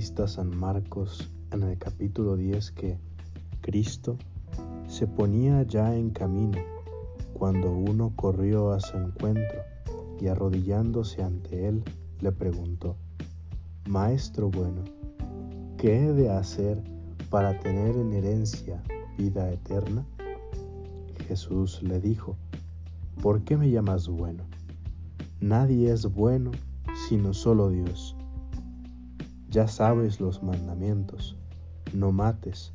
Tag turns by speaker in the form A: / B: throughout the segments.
A: San Marcos en el capítulo 10 que Cristo se ponía ya en camino cuando uno corrió a su encuentro y arrodillándose ante él le preguntó, Maestro bueno, ¿qué he de hacer para tener en herencia vida eterna? Jesús le dijo, ¿por qué me llamas bueno? Nadie es bueno sino solo Dios. Ya sabes los mandamientos, no mates,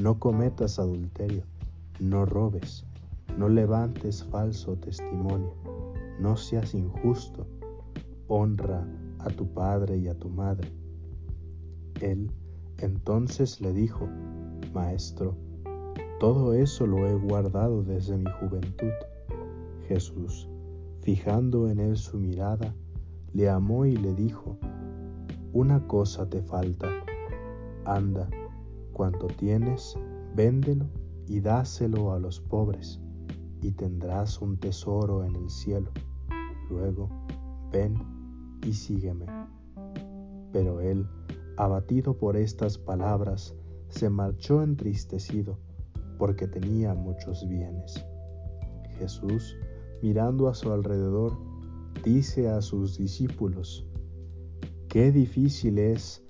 A: no cometas adulterio, no robes, no levantes falso testimonio, no seas injusto, honra a tu padre y a tu madre. Él entonces le dijo, Maestro, todo eso lo he guardado desde mi juventud. Jesús, fijando en él su mirada, le amó y le dijo, Una cosa te falta, anda, cuanto tienes, véndelo y dáselo a los pobres, y tendrás un tesoro en el cielo. Luego, ven y sígueme. Pero él, abatido por estas palabras, se marchó entristecido, porque tenía muchos bienes. Jesús, mirando a su alrededor, dice a sus discípulos, qué difícil es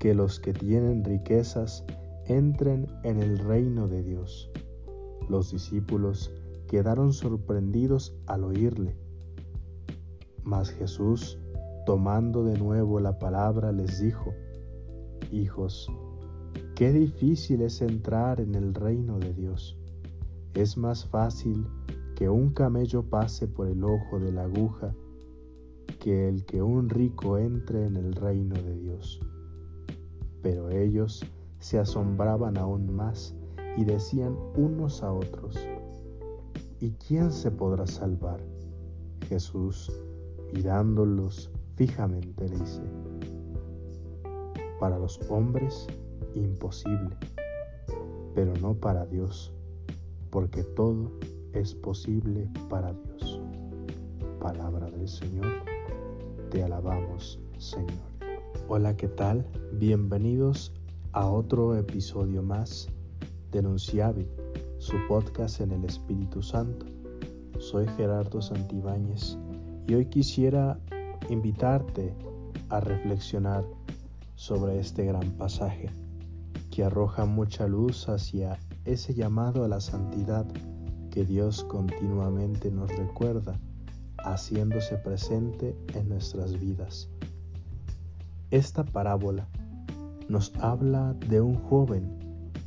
A: que los que tienen riquezas entren en el reino de Dios. Los discípulos quedaron sorprendidos al oírle. Mas Jesús, tomando de nuevo la palabra, les dijo, Hijos, qué difícil es entrar en el reino de Dios. Es más fácil que un camello pase por el ojo de la aguja que el que un rico entre en el reino de Dios. Pero ellos se asombraban aún más y decían unos a otros, ¿y quién se podrá salvar? Jesús, mirándolos fijamente, dice, para los hombres imposible, pero no para Dios, porque todo es posible para Dios. Palabra del Señor, te alabamos, Señor. Hola, ¿qué tal? Bienvenidos a otro episodio más de Nunciavi, su podcast en el Espíritu Santo. Soy Gerardo Santibáñez y hoy quisiera invitarte a reflexionar sobre este gran pasaje que arroja mucha luz hacia ese llamado a la santidad que Dios continuamente nos recuerda, haciéndose presente en nuestras vidas. Esta parábola nos habla de un joven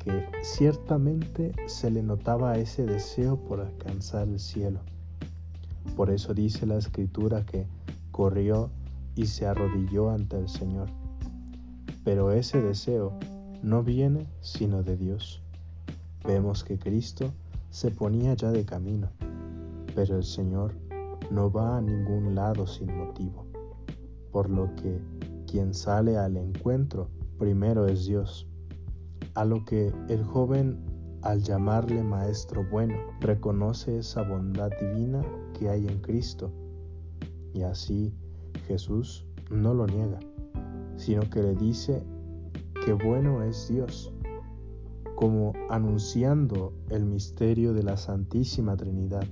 A: que ciertamente se le notaba ese deseo por alcanzar el cielo. Por eso dice la escritura que corrió y se arrodilló ante el Señor. Pero ese deseo no viene sino de Dios. Vemos que Cristo se ponía ya de camino, pero el Señor no va a ningún lado sin motivo, por lo que quien sale al encuentro primero es Dios, a lo que el joven al llamarle Maestro bueno reconoce esa bondad divina que hay en Cristo. Y así Jesús no lo niega, sino que le dice que bueno es Dios, como anunciando el misterio de la Santísima Trinidad.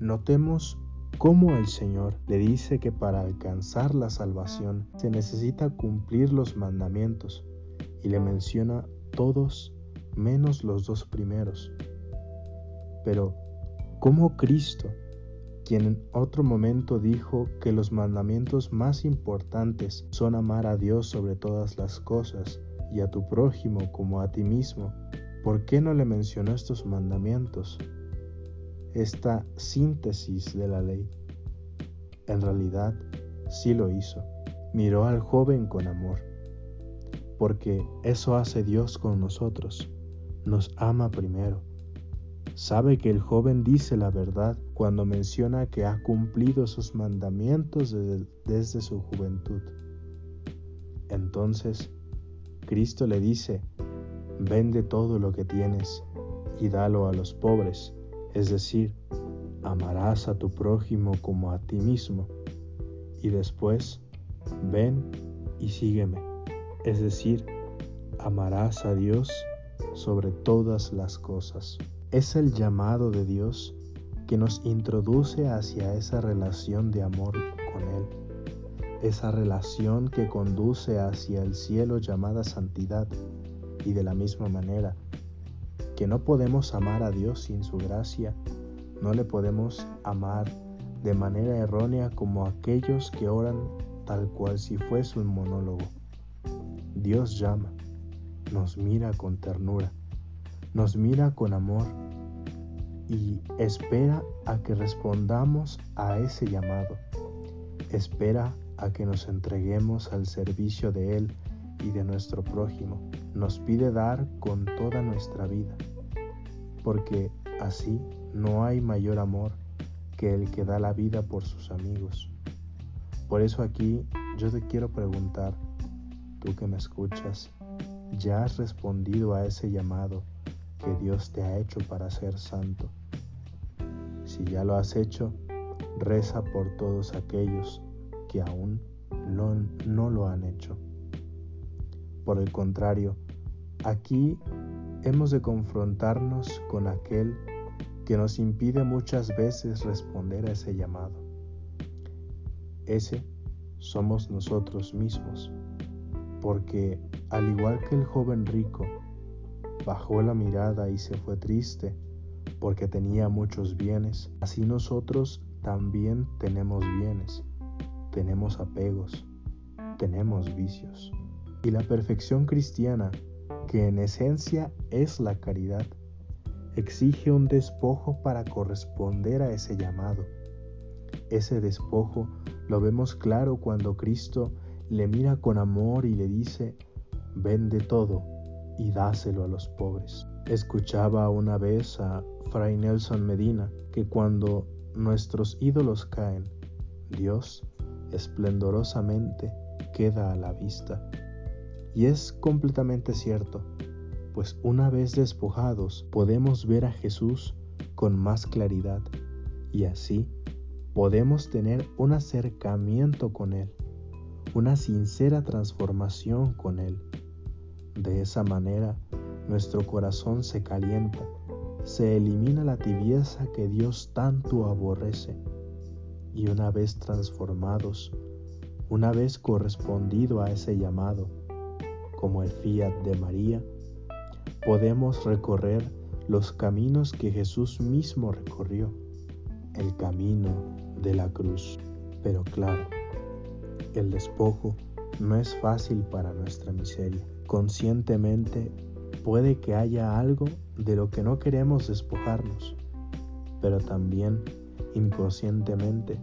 A: Notemos cómo el Señor le dice que para alcanzar la salvación se necesita cumplir los mandamientos y le menciona todos menos los dos primeros. Pero, ¿cómo Cristo, quien en otro momento dijo que los mandamientos más importantes son amar a Dios sobre todas las cosas y a tu prójimo como a ti mismo, ¿por qué no le mencionó estos mandamientos? Esta síntesis de la ley. En realidad, sí lo hizo. Miró al joven con amor, porque eso hace Dios con nosotros. Nos ama primero. Sabe que el joven dice la verdad cuando menciona que ha cumplido sus mandamientos desde, su juventud. Entonces, Cristo le dice, vende todo lo que tienes y dalo a los pobres es decir, amarás a tu prójimo como a ti mismo, y después, ven y sígueme. es decir, amarás a Dios sobre todas las cosas. Es el llamado de Dios que nos introduce hacia esa relación de amor con Él, esa relación que conduce hacia el cielo llamada santidad y de la misma manera que no podemos amar a Dios sin su gracia, no le podemos amar de manera errónea como aquellos que oran tal cual si fuese un monólogo. Dios llama, nos mira con ternura, nos mira con amor y espera a que respondamos a ese llamado. Espera a que nos entreguemos al servicio de Él y de nuestro prójimo. Nos pide dar con toda nuestra vida, porque así no hay mayor amor que el que da la vida por sus amigos. Por eso aquí yo te quiero preguntar, tú que me escuchas, ¿ya has respondido a ese llamado que Dios te ha hecho para ser santo? Si ya lo has hecho, reza por todos aquellos que aún no, no lo han hecho. Por el contrario, aquí hemos de confrontarnos con aquel que nos impide muchas veces responder a ese llamado. Ese somos nosotros mismos, porque al igual que el joven rico, bajó la mirada y se fue triste porque tenía muchos bienes, así nosotros también tenemos bienes, tenemos apegos, tenemos vicios. Y la perfección cristiana, que en esencia es la caridad, exige un despojo para corresponder a ese llamado. Ese despojo lo vemos claro cuando Cristo le mira con amor y le dice, vende todo y dáselo a los pobres. Escuchaba una vez a Fray Nelson Medina que cuando nuestros ídolos caen, Dios esplendorosamente queda a la vista. Y es completamente cierto pues una vez despojados podemos ver a Jesús con más claridad y así podemos tener un acercamiento con Él, una sincera transformación con Él. De esa manera nuestro corazón se calienta, se elimina la tibieza que Dios tanto aborrece y una vez transformados, una vez correspondido a ese llamado, como el fiat de María, podemos recorrer los caminos que Jesús mismo recorrió, el camino de la cruz. Pero claro, el despojo no es fácil para nuestra miseria. Conscientemente puede que haya algo de lo que no queremos despojarnos, pero también inconscientemente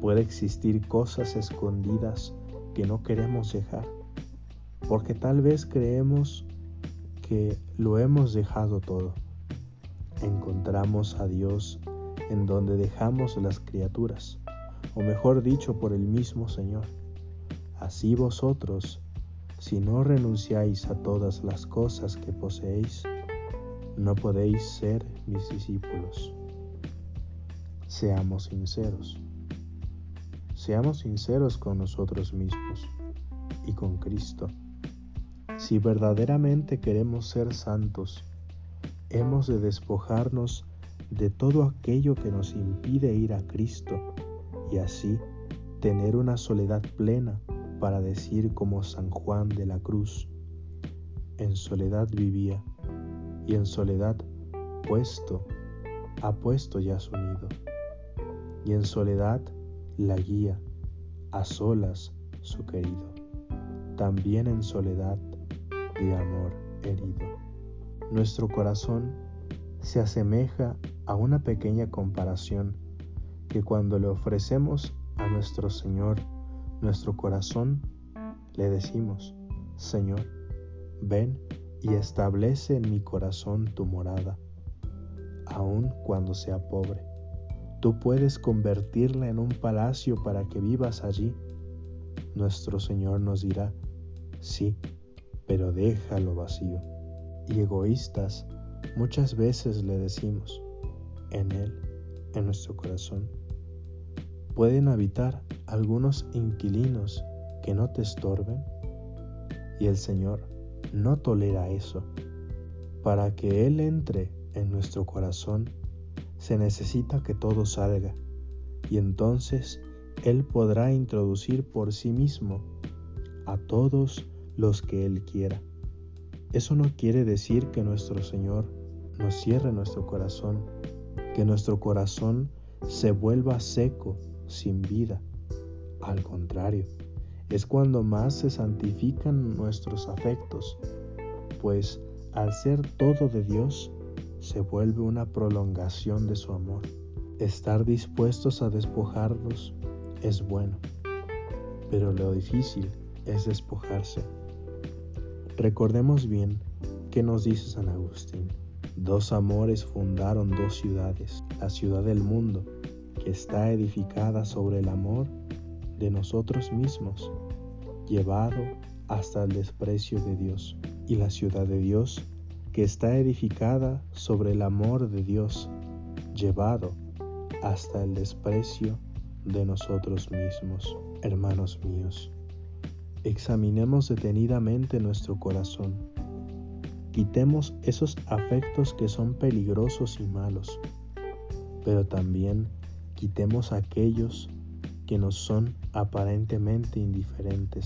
A: puede existir cosas escondidas que no queremos dejar, porque tal vez creemos que lo hemos dejado todo. Encontramos a Dios en donde dejamos las criaturas, o mejor dicho por el mismo Señor. Así vosotros, si no renunciáis a todas las cosas que poseéis, no podéis ser mis discípulos. Seamos sinceros. Seamos sinceros con nosotros mismos y con Cristo. Si verdaderamente queremos ser santos, hemos de despojarnos de todo aquello que nos impide ir a Cristo y así tener una soledad plena para decir como San Juan de la Cruz, en soledad vivía y en soledad puesto, ha puesto ya su nido, y en soledad la guía, a solas su querido, también en soledad de amor herido. Nuestro corazón se asemeja a una pequeña comparación que cuando le ofrecemos a nuestro Señor nuestro corazón, le decimos, Señor, ven y establece en mi corazón tu morada, aun cuando sea pobre. Tú puedes convertirla en un palacio para que vivas allí. Nuestro Señor nos dirá, sí, pero déjalo vacío. Y egoístas muchas veces le decimos, en Él, en nuestro corazón, pueden habitar algunos inquilinos que no te estorben. Y el Señor no tolera eso. Para que Él entre en nuestro corazón, se necesita que todo salga, y entonces Él podrá introducir por sí mismo a todos los que Él quiera. Eso no quiere decir que nuestro Señor nos cierre nuestro corazón, que nuestro corazón se vuelva seco, sin vida. Al contrario, es cuando más se santifican nuestros afectos, pues al ser todo de Dios, se vuelve una prolongación de su amor. Estar dispuestos a despojarnos es bueno, pero lo difícil es despojarse. Recordemos bien qué nos dice San Agustín. Dos amores fundaron dos ciudades, la ciudad del mundo, que está edificada sobre el amor de nosotros mismos, llevado hasta el desprecio de Dios, y la ciudad de Dios, que está edificada sobre el amor de Dios, llevado hasta el desprecio de nosotros mismos. Hermanos míos, examinemos detenidamente nuestro corazón. Quitemos esos afectos que son peligrosos y malos, pero también quitemos aquellos que nos son aparentemente indiferentes,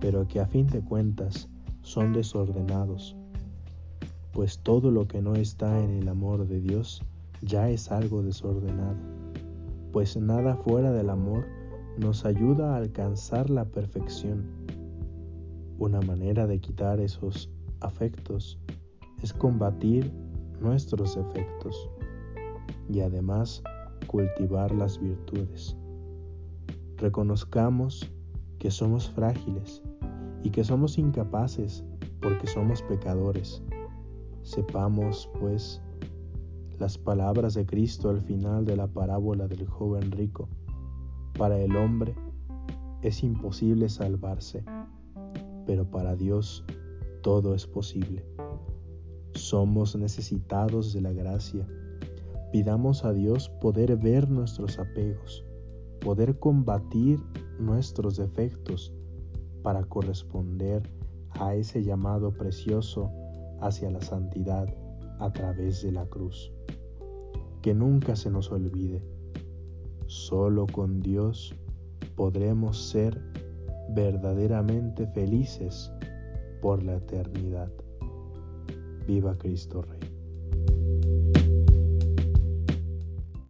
A: pero que a fin de cuentas son desordenados, pues todo lo que no está en el amor de Dios ya es algo desordenado, pues nada fuera del amor nos ayuda a alcanzar la perfección. Una manera de quitar esos afectos es combatir nuestros defectos y además cultivar las virtudes. Reconozcamos que somos frágiles y que somos incapaces porque somos pecadores. Sepamos, pues, las palabras de Cristo al final de la parábola del joven rico. Para el hombre es imposible salvarse, pero para Dios todo es posible. Somos necesitados de la gracia. Pidamos a Dios poder ver nuestros apegos, poder combatir nuestros defectos para corresponder a ese llamado precioso hacia la santidad a través de la cruz. Que nunca se nos olvide Solo con Dios podremos ser verdaderamente felices por la eternidad. Viva Cristo Rey.